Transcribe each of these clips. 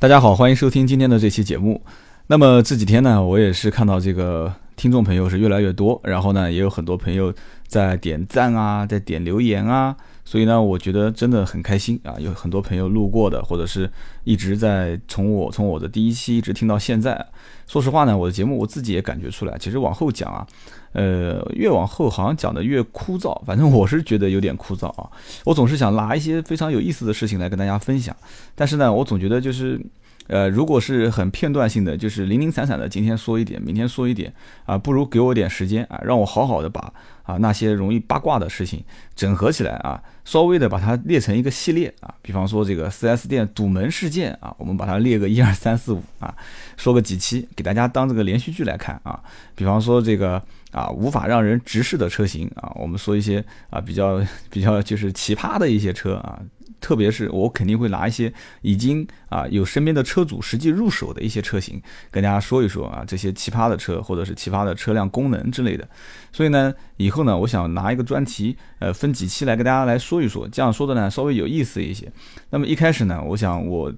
大家好，欢迎收听今天的这期节目。那么这几天呢，我也是看到这个听众朋友是越来越多，然后呢，也有很多朋友在点赞啊，在点留言啊，所以呢，我觉得真的很开心啊。有很多朋友路过的，或者是一直在从我从我的第一期一直听到现在。说实话呢，我的节目我自己也感觉出来，其实往后讲啊，呃，越往后好像讲的越枯燥，反正我是觉得有点枯燥啊。我总是想拿一些非常有意思的事情来跟大家分享，但是呢，我总觉得就是。呃，如果是很片段性的，就是零零散散的，今天说一点，明天说一点，啊，不如给我点时间啊，让我好好的把啊那些容易八卦的事情整合起来啊，稍微的把它列成一个系列啊，比方说这个 4S 店堵门事件啊，我们把它列个一二三四五啊，说个几期，给大家当这个连续剧来看啊，比方说这个啊无法让人直视的车型啊，我们说一些啊比较比较就是奇葩的一些车啊。特别是我肯定会拿一些已经啊有身边的车主实际入手的一些车型跟大家说一说啊这些奇葩的车或者是奇葩的车辆功能之类的，所以呢以后后呢我想拿一个专题呃分几期来跟大家来说一说，这样说的呢稍微有意思一些。那么一开始呢我想我。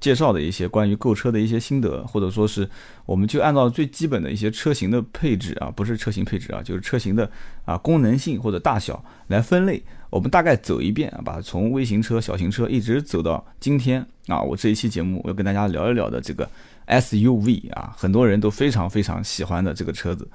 介绍的一些关于购车的一些心得，或者说是，我们就按照最基本的一些车型的配置啊，不是车型配置啊，就是车型的啊功能性或者大小来分类。我们大概走一遍啊，把从微型车、小型车一直走到今天啊，我这一期节目我要跟大家聊一聊的这个 SUV 啊，很多人都非常非常喜欢的这个车子，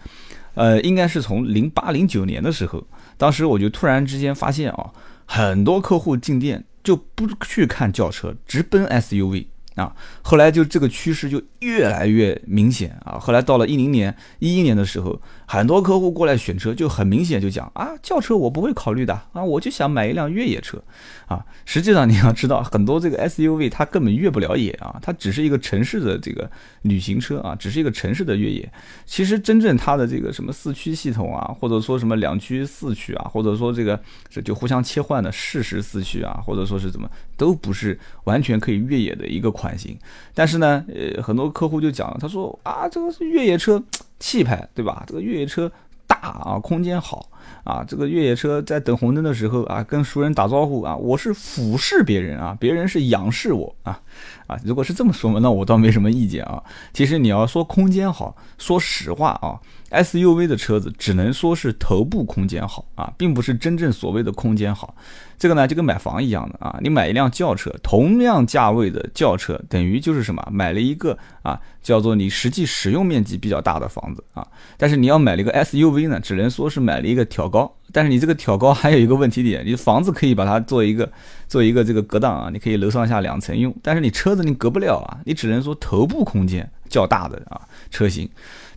呃，应该是从零八零九年的时候，当时我就突然之间发现啊，很多客户进店就不去看轿车，直奔 SUV。啊，后来就这个趋势就越来越明显啊。后来到了一零年、一一年的时候，很多客户过来选车，就很明显就讲啊，轿车我不会考虑的啊，我就想买一辆越野车啊。实际上你要知道，很多这个 SUV 它根本越不了野啊，它只是一个城市的这个旅行车啊，只是一个城市的越野。其实真正它的这个什么四驱系统啊，或者说什么两驱、四驱啊，或者说这个这就互相切换的适时四驱啊，或者说是怎么，都不是完全可以越野的一个款。版型，但是呢，呃，很多客户就讲，他说啊，这个是越野车气派，对吧？这个越野车大啊，空间好啊，这个越野车在等红灯的时候啊，跟熟人打招呼啊，我是俯视别人啊，别人是仰视我啊啊，如果是这么说嘛，那我倒没什么意见啊。其实你要说空间好，说实话啊。SUV 的车子只能说是头部空间好啊，并不是真正所谓的空间好。这个呢就跟买房一样的啊，你买一辆轿车，同样价位的轿车，等于就是什么，买了一个啊叫做你实际使用面积比较大的房子啊。但是你要买了一个 SUV 呢，只能说是买了一个挑高。但是你这个挑高还有一个问题点，你房子可以把它做一个做一个这个隔挡啊，你可以楼上下两层用。但是你车子你隔不了啊，你只能说头部空间较大的啊车型。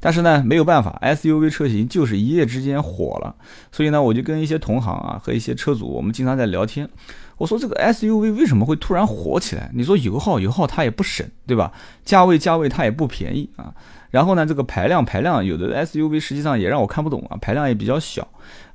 但是呢，没有办法，SUV 车型就是一夜之间火了，所以呢，我就跟一些同行啊和一些车主，我们经常在聊天。我说这个 SUV 为什么会突然火起来？你说油耗油耗它也不省，对吧？价位价位它也不便宜啊。然后呢，这个排量排量有的 SUV 实际上也让我看不懂啊，排量也比较小，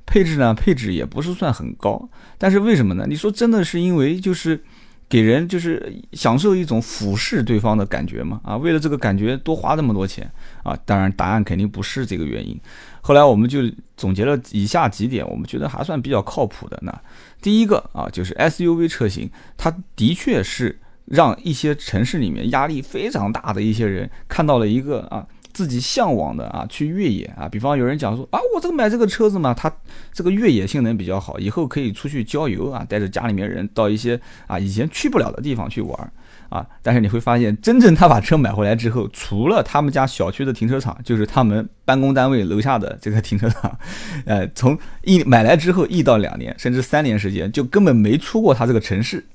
配置呢配置也不是算很高。但是为什么呢？你说真的是因为就是。给人就是享受一种俯视对方的感觉嘛，啊，为了这个感觉多花那么多钱啊，当然答案肯定不是这个原因。后来我们就总结了以下几点，我们觉得还算比较靠谱的呢。第一个啊，就是 SUV 车型，它的确是让一些城市里面压力非常大的一些人看到了一个啊。自己向往的啊，去越野啊，比方有人讲说啊，我这个买这个车子嘛，它这个越野性能比较好，以后可以出去郊游啊，带着家里面人到一些啊以前去不了的地方去玩啊。但是你会发现，真正他把车买回来之后，除了他们家小区的停车场，就是他们办公单位楼下的这个停车场，呃，从一买来之后一到两年甚至三年时间，就根本没出过他这个城市。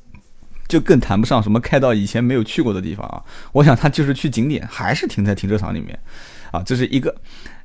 就更谈不上什么开到以前没有去过的地方啊！我想他就是去景点，还是停在停车场里面，啊，这是一个。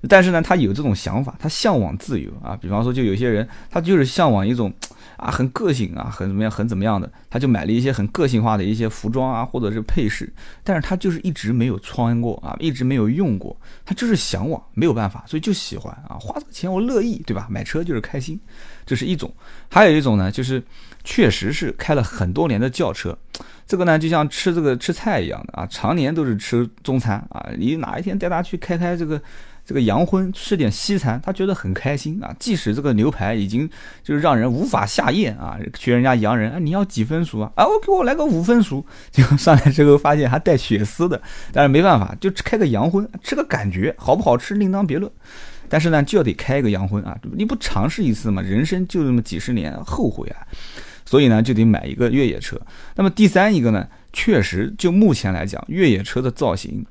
但是呢，他有这种想法，他向往自由啊。比方说，就有些人他就是向往一种啊很个性啊，很怎么样，很怎么样的，他就买了一些很个性化的一些服装啊，或者是配饰，但是他就是一直没有穿过啊，一直没有用过，他就是向往，没有办法，所以就喜欢啊，花这个钱我乐意，对吧？买车就是开心，这是一种。还有一种呢，就是确实是开了很多年的轿车，这个呢就像吃这个吃菜一样的啊，常年都是吃中餐啊，你哪一天带他去开开这个。这个洋荤，吃点西餐，他觉得很开心啊。即使这个牛排已经就是让人无法下咽啊，学人家洋人啊，你要几分熟啊？啊，我给我来个五分熟。结果上来之后发现还带血丝的，但是没办法，就开个洋荤，吃个感觉好不好吃另当别论。但是呢，就要得开个洋荤啊，你不尝试一次嘛，人生就这么几十年，后悔啊。所以呢，就得买一个越野车。那么第三一个呢，确实就目前来讲，越野车的造型，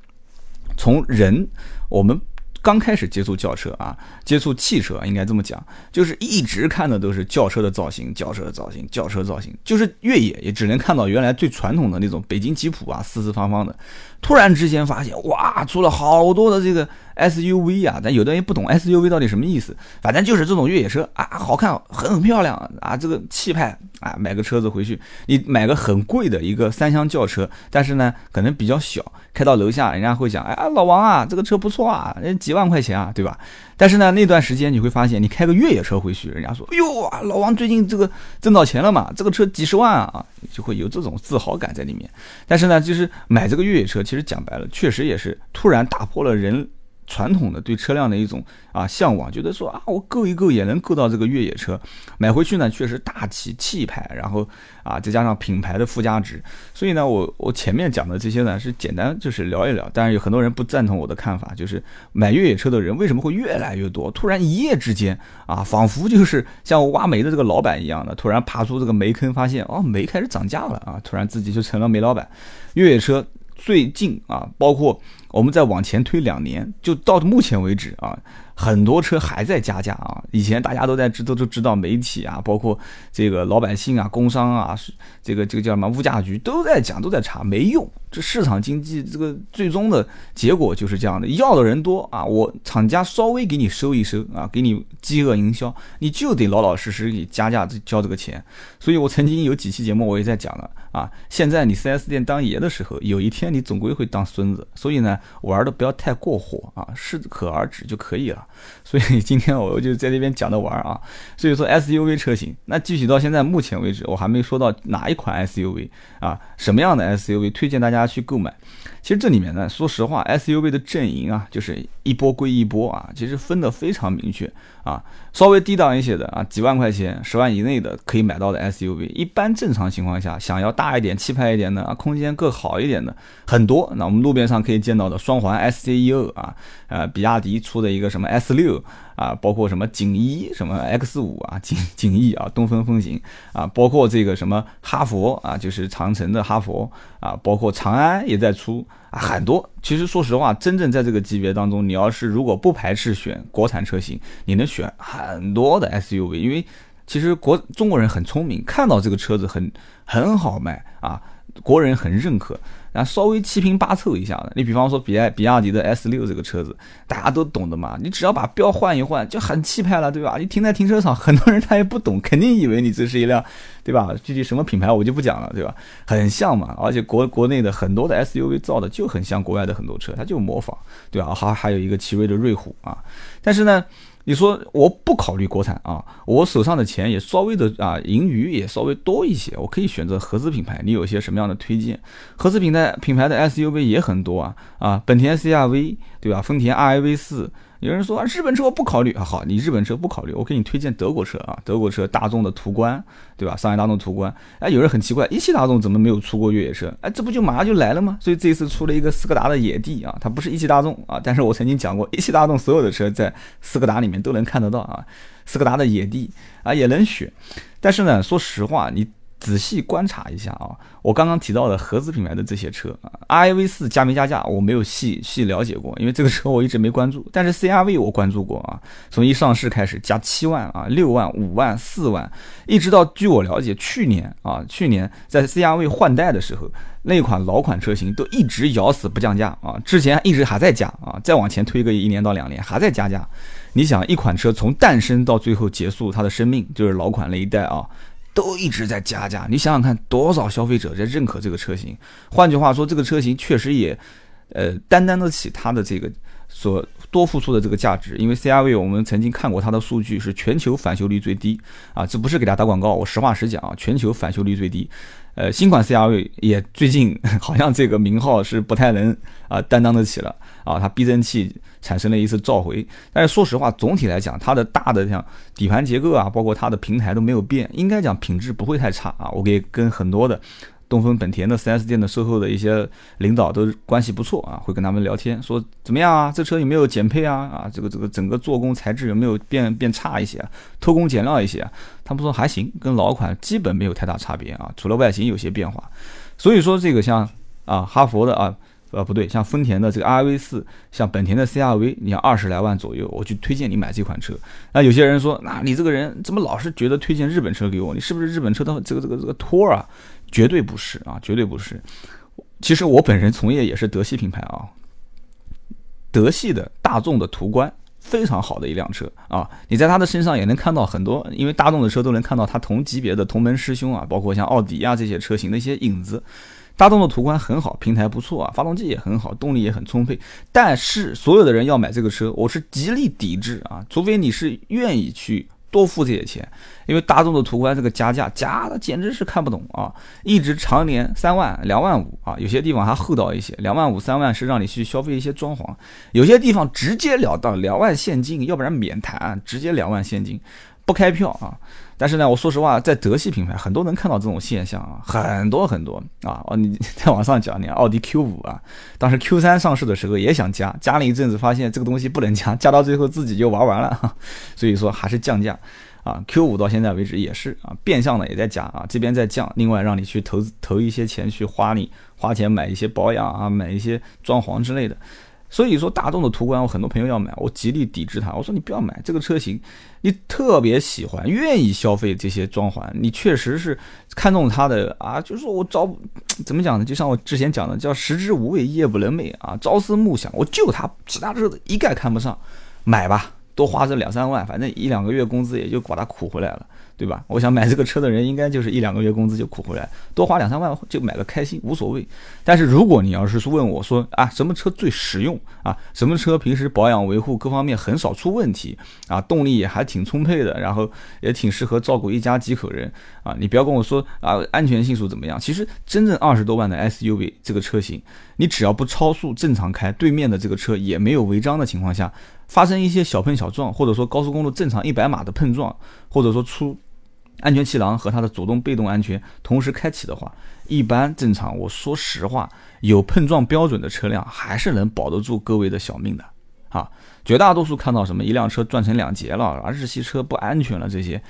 从人我们。刚开始接触轿车啊，接触汽车应该这么讲，就是一直看的都是轿车的造型，轿车的造型，轿车造型，就是越野也只能看到原来最传统的那种北京吉普啊，四四方方的。突然之间发现，哇，出了好多的这个 SUV 啊，但有的人不懂 SUV 到底什么意思，反正就是这种越野车啊，好看，很漂亮啊，这个气派啊，买个车子回去，你买个很贵的一个三厢轿车，但是呢，可能比较小。开到楼下，人家会讲，哎，老王啊，这个车不错啊，几万块钱啊，对吧？但是呢，那段时间你会发现，你开个越野车回去，人家说，哎呦，老王最近这个挣到钱了嘛，这个车几十万啊，就会有这种自豪感在里面。但是呢，就是买这个越野车，其实讲白了，确实也是突然打破了人。传统的对车辆的一种啊向往，觉得说啊，我够一够也能够到这个越野车，买回去呢确实大气气派，然后啊再加上品牌的附加值，所以呢我我前面讲的这些呢是简单就是聊一聊，但是有很多人不赞同我的看法，就是买越野车的人为什么会越来越多？突然一夜之间啊，仿佛就是像挖煤的这个老板一样的，突然爬出这个煤坑，发现哦煤开始涨价了啊，突然自己就成了煤老板。越野车最近啊，包括。我们再往前推两年，就到目前为止啊。很多车还在加价啊！以前大家都在知都都知道，媒体啊，包括这个老百姓啊、工商啊，这个这个叫什么物价局都在讲，都在查，没用。这市场经济这个最终的结果就是这样的，要的人多啊，我厂家稍微给你收一收啊，给你饥饿营销，你就得老老实实给加价交这个钱。所以我曾经有几期节目我也在讲了啊，现在你 4S 店当爷的时候，有一天你总归会当孙子。所以呢，玩的不要太过火啊，适可而止就可以了。所以 今天我就在这边讲着玩啊，所以说 SUV 车型，那具体到现在目前为止，我还没说到哪一款 SUV 啊，什么样的 SUV 推荐大家去购买。其实这里面呢，说实话，SUV 的阵营啊，就是一波归一波啊，其实分得非常明确啊。稍微低档一些的啊，几万块钱、十万以内的可以买到的 SUV，一般正常情况下，想要大一点、气派一点的啊，空间更好一点的很多。那我们路边上可以见到的双环 SCEO 啊，呃，比亚迪出的一个什么 S 六啊，包括什么景逸、什么 X 五啊，景景逸啊，东风风行啊，包括这个什么哈佛啊，就是长城的哈佛啊，包括长安也在出。啊，很多。其实说实话，真正在这个级别当中，你要是如果不排斥选国产车型，你能选很多的 SUV，因为其实国中国人很聪明，看到这个车子很很好卖啊，国人很认可。啊，稍微七拼八凑一下的，你比方说比亚比亚迪的 S 六这个车子，大家都懂的嘛。你只要把标换一换，就很气派了，对吧？你停在停车场，很多人他也不懂，肯定以为你这是一辆，对吧？具体什么品牌我就不讲了，对吧？很像嘛，而且国国内的很多的 SUV 造的就很像国外的很多车，它就模仿，对吧？还还有一个奇瑞的瑞虎啊，但是呢。你说我不考虑国产啊，我手上的钱也稍微的啊，盈余也稍微多一些，我可以选择合资品牌。你有些什么样的推荐？合资品牌品牌的 SUV 也很多啊啊，本田 CR-V 对吧？丰田 RAV 四。有人说啊，日本车我不考虑啊。好，你日本车不考虑，我给你推荐德国车啊。德国车，大众的途观，对吧？上海大众途观。哎，有人很奇怪，一汽大众怎么没有出过越野车？哎，这不就马上就来了吗？所以这一次出了一个斯柯达的野地啊，它不是一汽大众啊。但是我曾经讲过，一汽大众所有的车在斯柯达里面都能看得到啊。斯柯达的野地啊也能选，但是呢，说实话，你。仔细观察一下啊，我刚刚提到的合资品牌的这些车啊，R V 四加没加价，我没有细细了解过，因为这个车我一直没关注。但是 C R V 我关注过啊，从一上市开始加七万啊、六万、五万、四万，一直到据我了解，去年啊，去年在 C R V 换代的时候，那款老款车型都一直咬死不降价啊，之前一直还在加啊，再往前推个一年到两年还在加价。你想，一款车从诞生到最后结束它的生命，就是老款那一代啊。都一直在加价，你想想看，多少消费者在认可这个车型？换句话说，这个车型确实也，呃，担当得起它的这个所多付出的这个价值。因为 CRV 我们曾经看过它的数据是全球返修率最低啊，这不是给大家打广告，我实话实讲啊，全球返修率最低。呃，新款 CRV 也最近好像这个名号是不太能啊担当得起了啊，它避震器产生了一次召回。但是说实话，总体来讲，它的大的像底盘结构啊，包括它的平台都没有变，应该讲品质不会太差啊。我给跟很多的。东风本田的 4S 店的售后的一些领导都关系不错啊，会跟他们聊天，说怎么样啊？这车有没有减配啊？啊，这个这个整个做工材质有没有变变差一些？偷工减料一些？他们说还行，跟老款基本没有太大差别啊，除了外形有些变化。所以说这个像啊哈佛的啊呃不对，像丰田的这个 RV 四，像本田的 CRV，你要二十来万左右，我就推荐你买这款车。那有些人说，那你这个人怎么老是觉得推荐日本车给我？你是不是日本车的这个这个这个托啊？绝对不是啊，绝对不是。其实我本人从业也是德系品牌啊，德系的大众的途观非常好的一辆车啊，你在它的身上也能看到很多，因为大众的车都能看到它同级别的同门师兄啊，包括像奥迪啊这些车型的一些影子。大众的途观很好，平台不错啊，发动机也很好，动力也很充沛。但是所有的人要买这个车，我是极力抵制啊，除非你是愿意去。多付这些钱，因为大众的途观这个加价加的简直是看不懂啊！一直常年三万、两万五啊，有些地方还厚道一些，两万五、三万是让你去消费一些装潢，有些地方直截了当两万现金，要不然免谈，直接两万现金，不开票啊！但是呢，我说实话，在德系品牌很多能看到这种现象啊，很多很多啊！哦，你 再往上讲，你奥迪 Q 五啊，当时 Q 三上市的时候也想加，加了一阵子发现这个东西不能加，加到最后自己就玩完了，所以说还是降价啊。Q 五到现在为止也是啊，变相的也在加啊，这边在降，另外让你去投投一些钱去花你花钱买一些保养啊，买一些装潢之类的。所以说，大众的途观，我很多朋友要买，我极力抵制它。我说你不要买这个车型，你特别喜欢、愿意消费这些装潢，你确实是看中它的啊。就是说我找怎么讲呢？就像我之前讲的，叫食之无味，夜不能寐啊。朝思暮想，我就它，其他车子一概看不上，买吧，多花这两三万，反正一两个月工资也就把它苦回来了。对吧？我想买这个车的人应该就是一两个月工资就苦回来，多花两三万就买个开心无所谓。但是如果你要是问我说啊，什么车最实用啊？什么车平时保养维护各方面很少出问题啊？动力也还挺充沛的，然后也挺适合照顾一家几口人啊？你不要跟我说啊，安全系数怎么样？其实真正二十多万的 SUV 这个车型，你只要不超速正常开，对面的这个车也没有违章的情况下，发生一些小碰小撞，或者说高速公路正常一百码的碰撞，或者说出安全气囊和它的主动被动安全同时开启的话，一般正常。我说实话，有碰撞标准的车辆还是能保得住各位的小命的啊。绝大多数看到什么一辆车撞成两截了啊，日系车不安全了这些，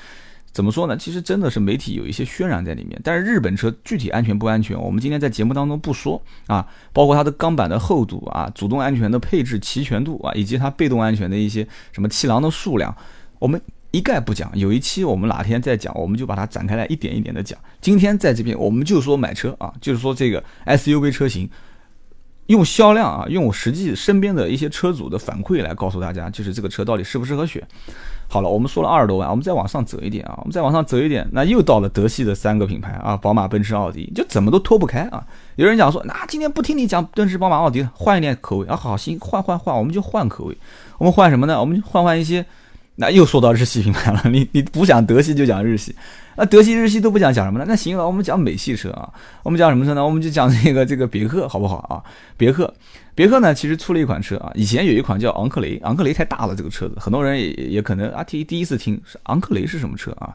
怎么说呢？其实真的是媒体有一些渲染在里面。但是日本车具体安全不安全，我们今天在节目当中不说啊。包括它的钢板的厚度啊，主动安全的配置齐全度啊，以及它被动安全的一些什么气囊的数量，我们。一概不讲，有一期我们哪天再讲，我们就把它展开来一点一点的讲。今天在这边，我们就说买车啊，就是说这个 SUV 车型，用销量啊，用我实际身边的一些车主的反馈来告诉大家，就是这个车到底适不适合选。好了，我们说了二十多万，我们再往上走一点啊，我们再往上走一点，那又到了德系的三个品牌啊，宝马、奔驰、奥迪，就怎么都脱不开啊。有人讲说，那今天不听你讲奔驰、宝马、奥迪了，换一点口味啊，好，行，换换换，我们就换口味，我们换什么呢？我们换换一些。那又说到日系品牌了，你你不讲德系就讲日系，那德系日系都不讲讲什么呢？那行了，我们讲美系车啊，我们讲什么车呢？我们就讲这个这个别克好不好啊？别克，别克呢其实出了一款车啊，以前有一款叫昂克雷，昂克雷太大了，这个车子很多人也也可能啊第第一次听是昂克雷是什么车啊？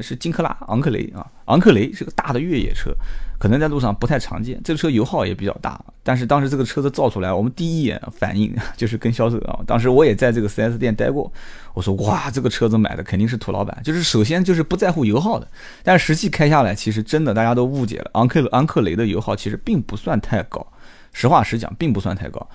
是金克拉昂克雷啊，昂克雷是个大的越野车，可能在路上不太常见。这个车油耗也比较大，但是当时这个车子造出来，我们第一眼反应 就是跟销售啊，当时我也在这个 4S 店待过，我说哇，这个车子买的肯定是土老板，就是首先就是不在乎油耗的。但实际开下来，其实真的大家都误解了，昂克昂克雷的油耗其实并不算太高，实话实讲，并不算太高。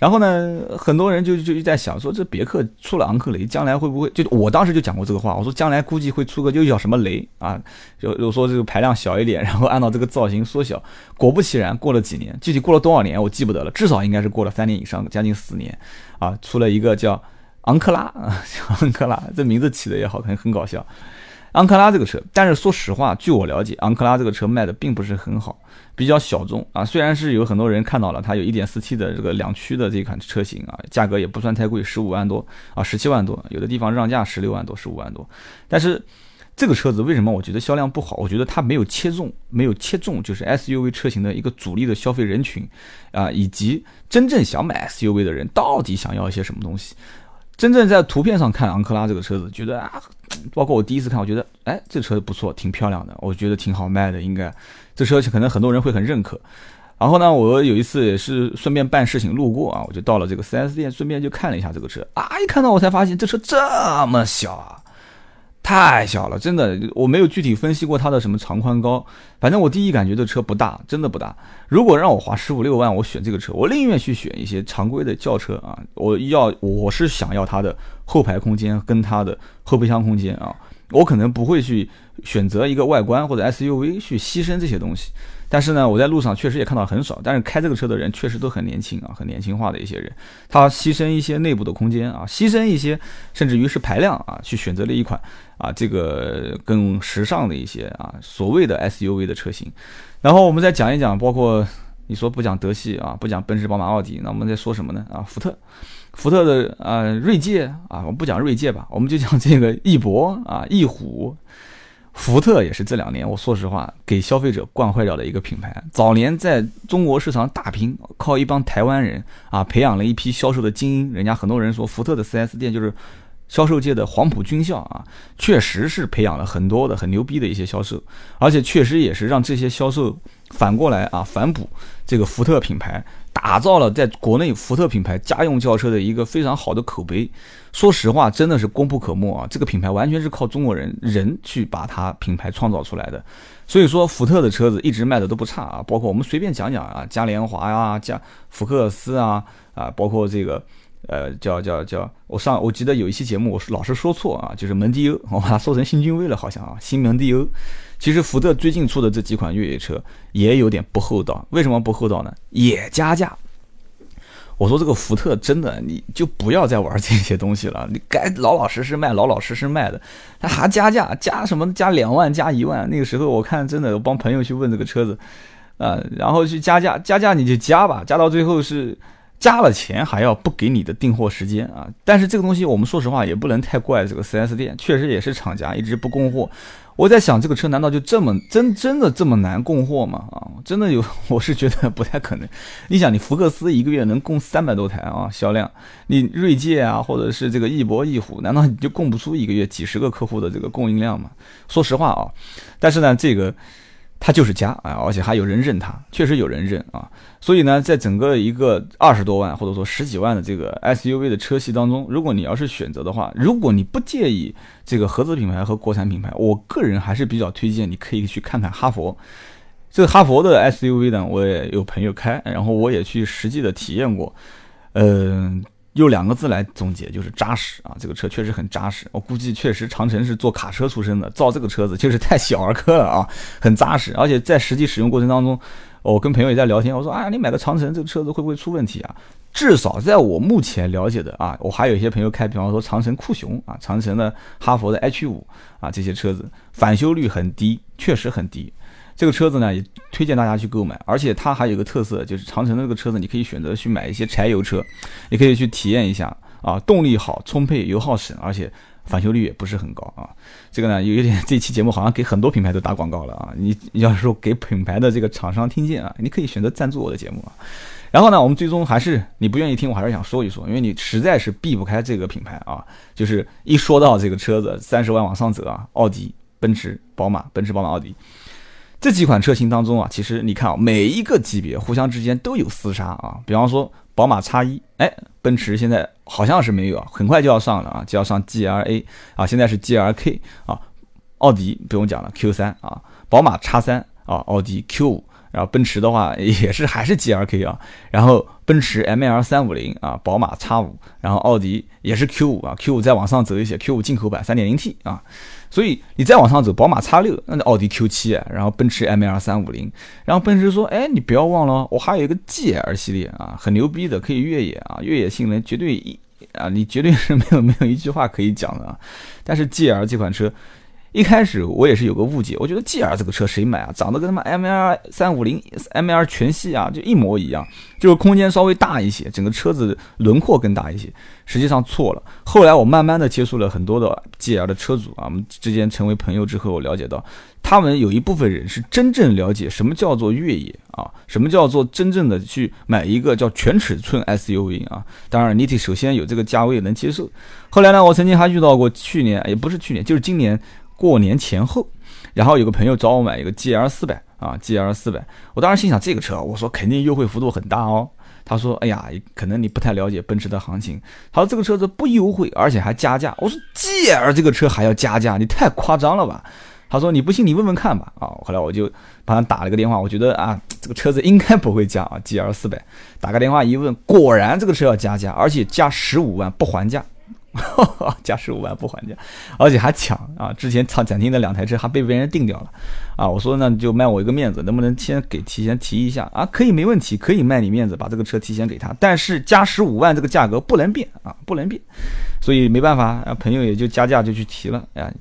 然后呢，很多人就就在想说，这别克出了昂克雷，将来会不会？就我当时就讲过这个话，我说将来估计会出个又叫什么雷啊，就就说这个排量小一点，然后按照这个造型缩小。果不其然，过了几年，具体过了多少年我记不得了，至少应该是过了三年以上，将近四年啊，出了一个叫昂克拉啊，昂克拉，这名字起的也好，很很搞笑。昂克拉这个车，但是说实话，据我了解，昂克拉这个车卖的并不是很好，比较小众啊。虽然是有很多人看到了，它有一点四 T 的这个两驱的这款车型啊，价格也不算太贵，十五万多啊，十七万多，有的地方让价十六万多，十五万多。但是这个车子为什么我觉得销量不好？我觉得它没有切中，没有切中就是 SUV 车型的一个主力的消费人群啊，以及真正想买 SUV 的人到底想要一些什么东西。真正在图片上看昂克拉这个车子，觉得啊，包括我第一次看，我觉得哎，这车不错，挺漂亮的，我觉得挺好卖的，应该这车可能很多人会很认可。然后呢，我有一次也是顺便办事情路过啊，我就到了这个 4S 店，顺便就看了一下这个车啊，一看到我才发现这车这么小啊。太小了，真的，我没有具体分析过它的什么长宽高，反正我第一感觉这车不大，真的不大。如果让我花十五六万，我选这个车，我宁愿去选一些常规的轿车啊。我要，我是想要它的后排空间跟它的后备箱空间啊，我可能不会去选择一个外观或者 SUV 去牺牲这些东西。但是呢，我在路上确实也看到很少，但是开这个车的人确实都很年轻啊，很年轻化的一些人，他牺牲一些内部的空间啊，牺牲一些甚至于是排量啊，去选择了一款啊这个更时尚的一些啊所谓的 SUV 的车型。然后我们再讲一讲，包括你说不讲德系啊，不讲奔驰、宝马、奥迪，那我们在说什么呢？啊，福特，福特的啊锐界啊，我们不讲锐界吧，我们就讲这个翼博啊，翼虎。福特也是这两年，我说实话，给消费者惯坏掉的一个品牌。早年在中国市场打拼，靠一帮台湾人啊，培养了一批销售的精英。人家很多人说，福特的 4S 店就是销售界的黄埔军校啊，确实是培养了很多的很牛逼的一些销售，而且确实也是让这些销售反过来啊，反哺这个福特品牌。打造了在国内福特品牌家用轿车的一个非常好的口碑。说实话，真的是功不可没啊！这个品牌完全是靠中国人人去把它品牌创造出来的。所以说，福特的车子一直卖的都不差啊。包括我们随便讲讲啊，嘉年华呀，加福克斯啊，啊，包括这个呃，叫叫叫，我上我记得有一期节目，我是老是说错啊，就是蒙迪欧，我把它说成新君威了，好像啊，新蒙迪欧。其实福特最近出的这几款越野车也有点不厚道，为什么不厚道呢？也加价。我说这个福特真的，你就不要再玩这些东西了，你该老老实实卖，老老实实卖的，他还加价，加什么？加两万，加一万。那个时候我看真的，我帮朋友去问这个车子，啊，然后去加价，加价你就加吧，加到最后是。加了钱还要不给你的订货时间啊！但是这个东西我们说实话也不能太怪这个 4S 店，确实也是厂家一直不供货。我在想这个车难道就这么真真的这么难供货吗？啊，真的有，我是觉得不太可能。你想，你福克斯一个月能供三百多台啊销量，你锐界啊或者是这个翼博、翼虎，难道你就供不出一个月几十个客户的这个供应量吗？说实话啊，但是呢这个。它就是家啊，而且还有人认它，确实有人认啊。所以呢，在整个一个二十多万或者说十几万的这个 SUV 的车系当中，如果你要是选择的话，如果你不介意这个合资品牌和国产品牌，我个人还是比较推荐你可以去看看哈佛。这个哈佛的 SUV 呢，我也有朋友开，然后我也去实际的体验过，嗯。用两个字来总结，就是扎实啊！这个车确实很扎实。我估计确实长城是做卡车出身的，造这个车子就是太小儿科了啊，很扎实。而且在实际使用过程当中，我跟朋友也在聊天，我说：“啊，你买个长城这个车子会不会出问题啊？”至少在我目前了解的啊，我还有一些朋友开，比方说长城酷熊啊，长城的哈佛的 H 五啊，这些车子返修率很低，确实很低。这个车子呢，也推荐大家去购买，而且它还有一个特色，就是长城的这个车子，你可以选择去买一些柴油车，你可以去体验一下啊，动力好，充沛，油耗省，而且返修率也不是很高啊。这个呢，有一点，这期节目好像给很多品牌都打广告了啊。你要是说给品牌的这个厂商听见啊，你可以选择赞助我的节目啊。然后呢，我们最终还是你不愿意听，我还是想说一说，因为你实在是避不开这个品牌啊。就是一说到这个车子，三十万往上走啊，奥迪、奔驰、宝马，奔驰、宝马、奥迪。这几款车型当中啊，其实你看啊，每一个级别互相之间都有厮杀啊。比方说宝马 X 一，哎，奔驰现在好像是没有啊，很快就要上了啊，就要上 G L A 啊，现在是 G L K 啊。奥迪不用讲了，Q 三啊，宝马 X 三啊，奥迪 Q 五，然后奔驰的话 也是还是 G L K 啊，然后奔驰 M L 三五零啊，宝马 X 五，然后奥迪也是 Q 五啊，Q 五再往上走一些，Q 五进口版三点零 T 啊。所以你再往上走，宝马 X 六，那奥迪 Q 七，然后奔驰 M L 三五零，然后奔驰说，哎，你不要忘了，我还有一个 G L 系列啊，很牛逼的，可以越野啊，越野性能绝对一啊，你绝对是没有没有一句话可以讲的啊。但是 G L 这款车一开始我也是有个误解，我觉得 G R 这个车谁买啊？长得跟他妈 M L 三五零 M L 全系啊就一模一样，就是空间稍微大一些，整个车子轮廓更大一些。实际上错了。后来我慢慢的接触了很多的 G R 的车主啊，我们之间成为朋友之后，我了解到他们有一部分人是真正了解什么叫做越野啊，什么叫做真正的去买一个叫全尺寸 S U V 啊。当然你得首先有这个价位能接受。后来呢，我曾经还遇到过去年也不是去年，就是今年。过年前后，然后有个朋友找我买一个 G L 四百啊，G L 四百，我当时心想这个车，我说肯定优惠幅度很大哦。他说，哎呀，可能你不太了解奔驰的行情。他说这个车子不优惠，而且还加价。我说 G L 这个车还要加价，你太夸张了吧？他说你不信你问问看吧。啊，后来我就帮他打了个电话，我觉得啊，这个车子应该不会加啊，G L 四百。打个电话一问，果然这个车要加价，而且加十五万不还价。加十五万不还价，而且还抢啊！之前厂展厅的两台车还被别人定掉了啊！我说那你就卖我一个面子，能不能先给提前提一下啊？可以，没问题，可以卖你面子，把这个车提前给他。但是加十五万这个价格不能变啊，不能变，所以没办法啊，朋友也就加价就去提了哎。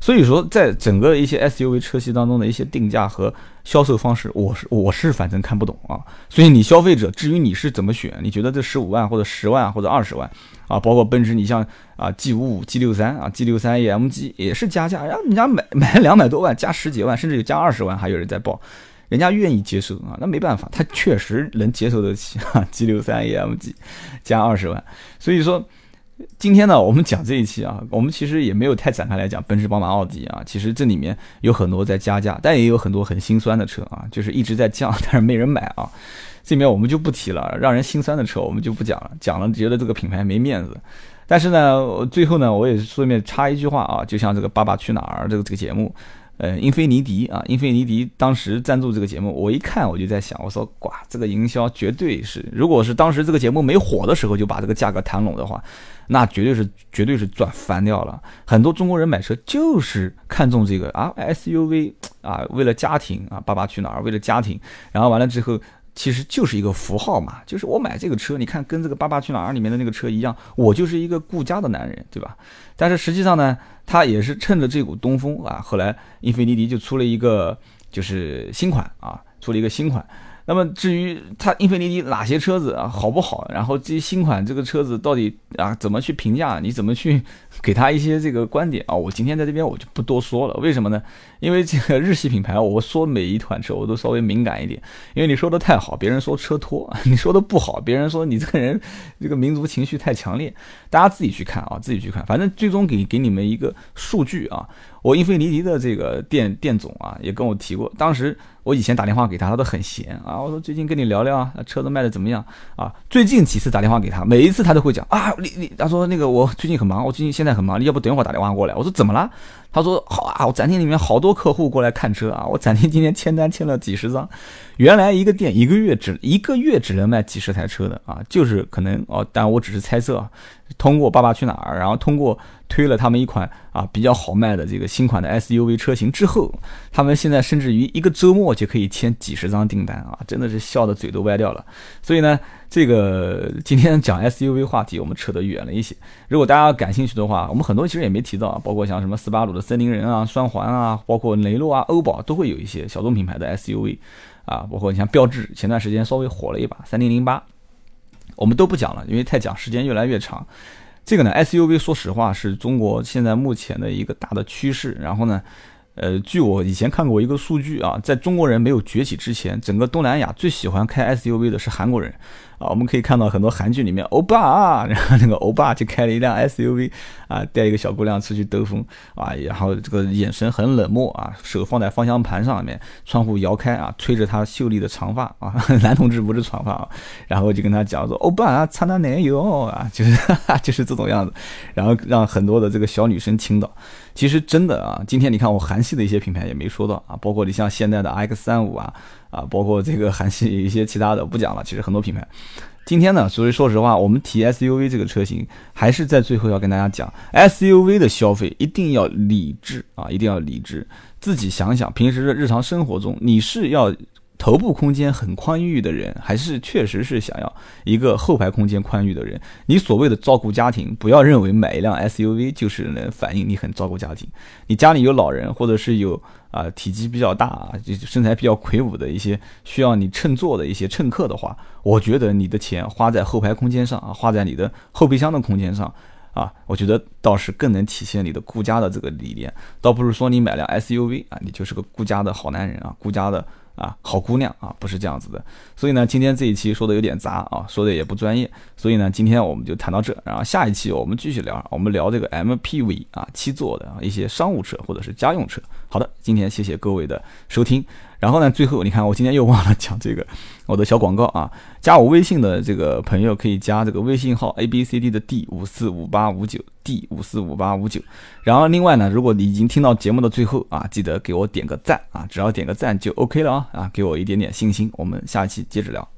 所以说，在整个一些 SUV 车系当中的一些定价和销售方式，我是我是反正看不懂啊。所以你消费者，至于你是怎么选，你觉得这十五万或者十万或者二十万？啊，包括奔驰，你像啊 G 五五、G 六三啊、G 六三 AMG 也是加价，然后人家买 买两百多万，加十几万，甚至有加二十万，还有人在报，人家愿意接受啊，那没办法，他确实能接受得起啊 G 六三 AMG 加二十万，所以说今天呢，我们讲这一期啊，我们其实也没有太展开来讲奔驰、宝马、奥迪啊，其实这里面有很多在加价，但也有很多很心酸的车啊，就是一直在降，但是没人买啊。这里面我们就不提了，让人心酸的车我们就不讲了，讲了觉得这个品牌没面子。但是呢，最后呢，我也顺便插一句话啊，就像这个《爸爸去哪儿》这个这个节目，呃，英菲尼迪啊，英菲尼迪当时赞助这个节目，我一看我就在想，我说，哇，这个营销绝对是，如果是当时这个节目没火的时候就把这个价格谈拢的话，那绝对是绝对是赚翻掉了。很多中国人买车就是看中这个啊 SUV 啊，为了家庭啊，《爸爸去哪儿》为了家庭，然后完了之后。其实就是一个符号嘛，就是我买这个车，你看跟这个《爸爸去哪儿》里面的那个车一样，我就是一个顾家的男人，对吧？但是实际上呢，他也是趁着这股东风啊，后来英菲尼迪就出了一个就是新款啊，出了一个新款。那么至于它英菲尼迪哪些车子啊好不好，然后这些新款这个车子到底啊怎么去评价，你怎么去给他一些这个观点啊？我今天在这边我就不多说了，为什么呢？因为这个日系品牌，我说每一款车我都稍微敏感一点，因为你说的太好，别人说车托；你说的不好，别人说你这个人这个民族情绪太强烈。大家自己去看啊，自己去看，反正最终给给你们一个数据啊。我英菲尼迪的这个店店总啊，也跟我提过，当时我以前打电话给他，他都很闲啊。我说最近跟你聊聊啊，车子卖的怎么样啊？最近几次打电话给他，每一次他都会讲啊，你你，他说那个我最近很忙，我最近现在很忙，你要不等一会儿打电话过来？我说怎么了？他说好啊，我展厅里面好多客户过来看车啊，我展厅今天签单签了几十张。原来一个店一个月只一个月只能卖几十台车的啊，就是可能哦，但我只是猜测啊。通过爸爸去哪儿，然后通过推了他们一款啊比较好卖的这个新款的 SUV 车型之后，他们现在甚至于一个周末就可以签几十张订单啊，真的是笑的嘴都歪掉了。所以呢，这个今天讲 SUV 话题，我们扯得远了一些。如果大家感兴趣的话，我们很多其实也没提到，包括像什么斯巴鲁森林人啊、双环啊，包括雷诺啊、欧宝都会有一些小众品牌的 SUV 啊，包括你像标致，前段时间稍微火了一把三零零八。我们都不讲了，因为太讲时间越来越长。这个呢，SUV 说实话是中国现在目前的一个大的趋势。然后呢，呃，据我以前看过一个数据啊，在中国人没有崛起之前，整个东南亚最喜欢开 SUV 的是韩国人。啊，我们可以看到很多韩剧里面，欧巴啊，然后那个欧巴就开了一辆 SUV，啊，带一个小姑娘出去兜风，啊，然后这个眼神很冷漠啊，手放在方向盘上面，窗户摇开啊，吹着他秀丽的长发啊，男同志不是长发啊，然后就跟他讲说，欧巴啊，擦擦奶油啊，就是就是这种样子，然后让很多的这个小女生倾倒。其实真的啊，今天你看我韩系的一些品牌也没说到啊，包括你像现在的 X 三五啊。啊，包括这个韩系一些其他的不讲了。其实很多品牌，今天呢，所以说实话，我们提 SUV 这个车型，还是在最后要跟大家讲，SUV 的消费一定要理智啊，一定要理智。自己想想，平时的日常生活中，你是要头部空间很宽裕的人，还是确实是想要一个后排空间宽裕的人。你所谓的照顾家庭，不要认为买一辆 SUV 就是能反映你很照顾家庭。你家里有老人，或者是有啊体积比较大啊，就身材比较魁梧的一些需要你乘坐的一些乘客的话，我觉得你的钱花在后排空间上啊，花在你的后备箱的空间上啊，我觉得倒是更能体现你的顾家的这个理念。倒不是说你买辆 SUV 啊，你就是个顾家的好男人啊，顾家的。啊，好姑娘啊，不是这样子的。所以呢，今天这一期说的有点杂啊，说的也不专业。所以呢，今天我们就谈到这，然后下一期我们继续聊，我们聊这个 MPV 啊，七座的啊一些商务车或者是家用车。好的，今天谢谢各位的收听。然后呢，最后你看，我今天又忘了讲这个我的小广告啊，加我微信的这个朋友可以加这个微信号 A B C D 的 D 五四五八五九 D 五四五八五九。然后另外呢，如果你已经听到节目的最后啊，记得给我点个赞啊，只要点个赞就 OK 了啊啊，给我一点点信心。我们下期接着聊。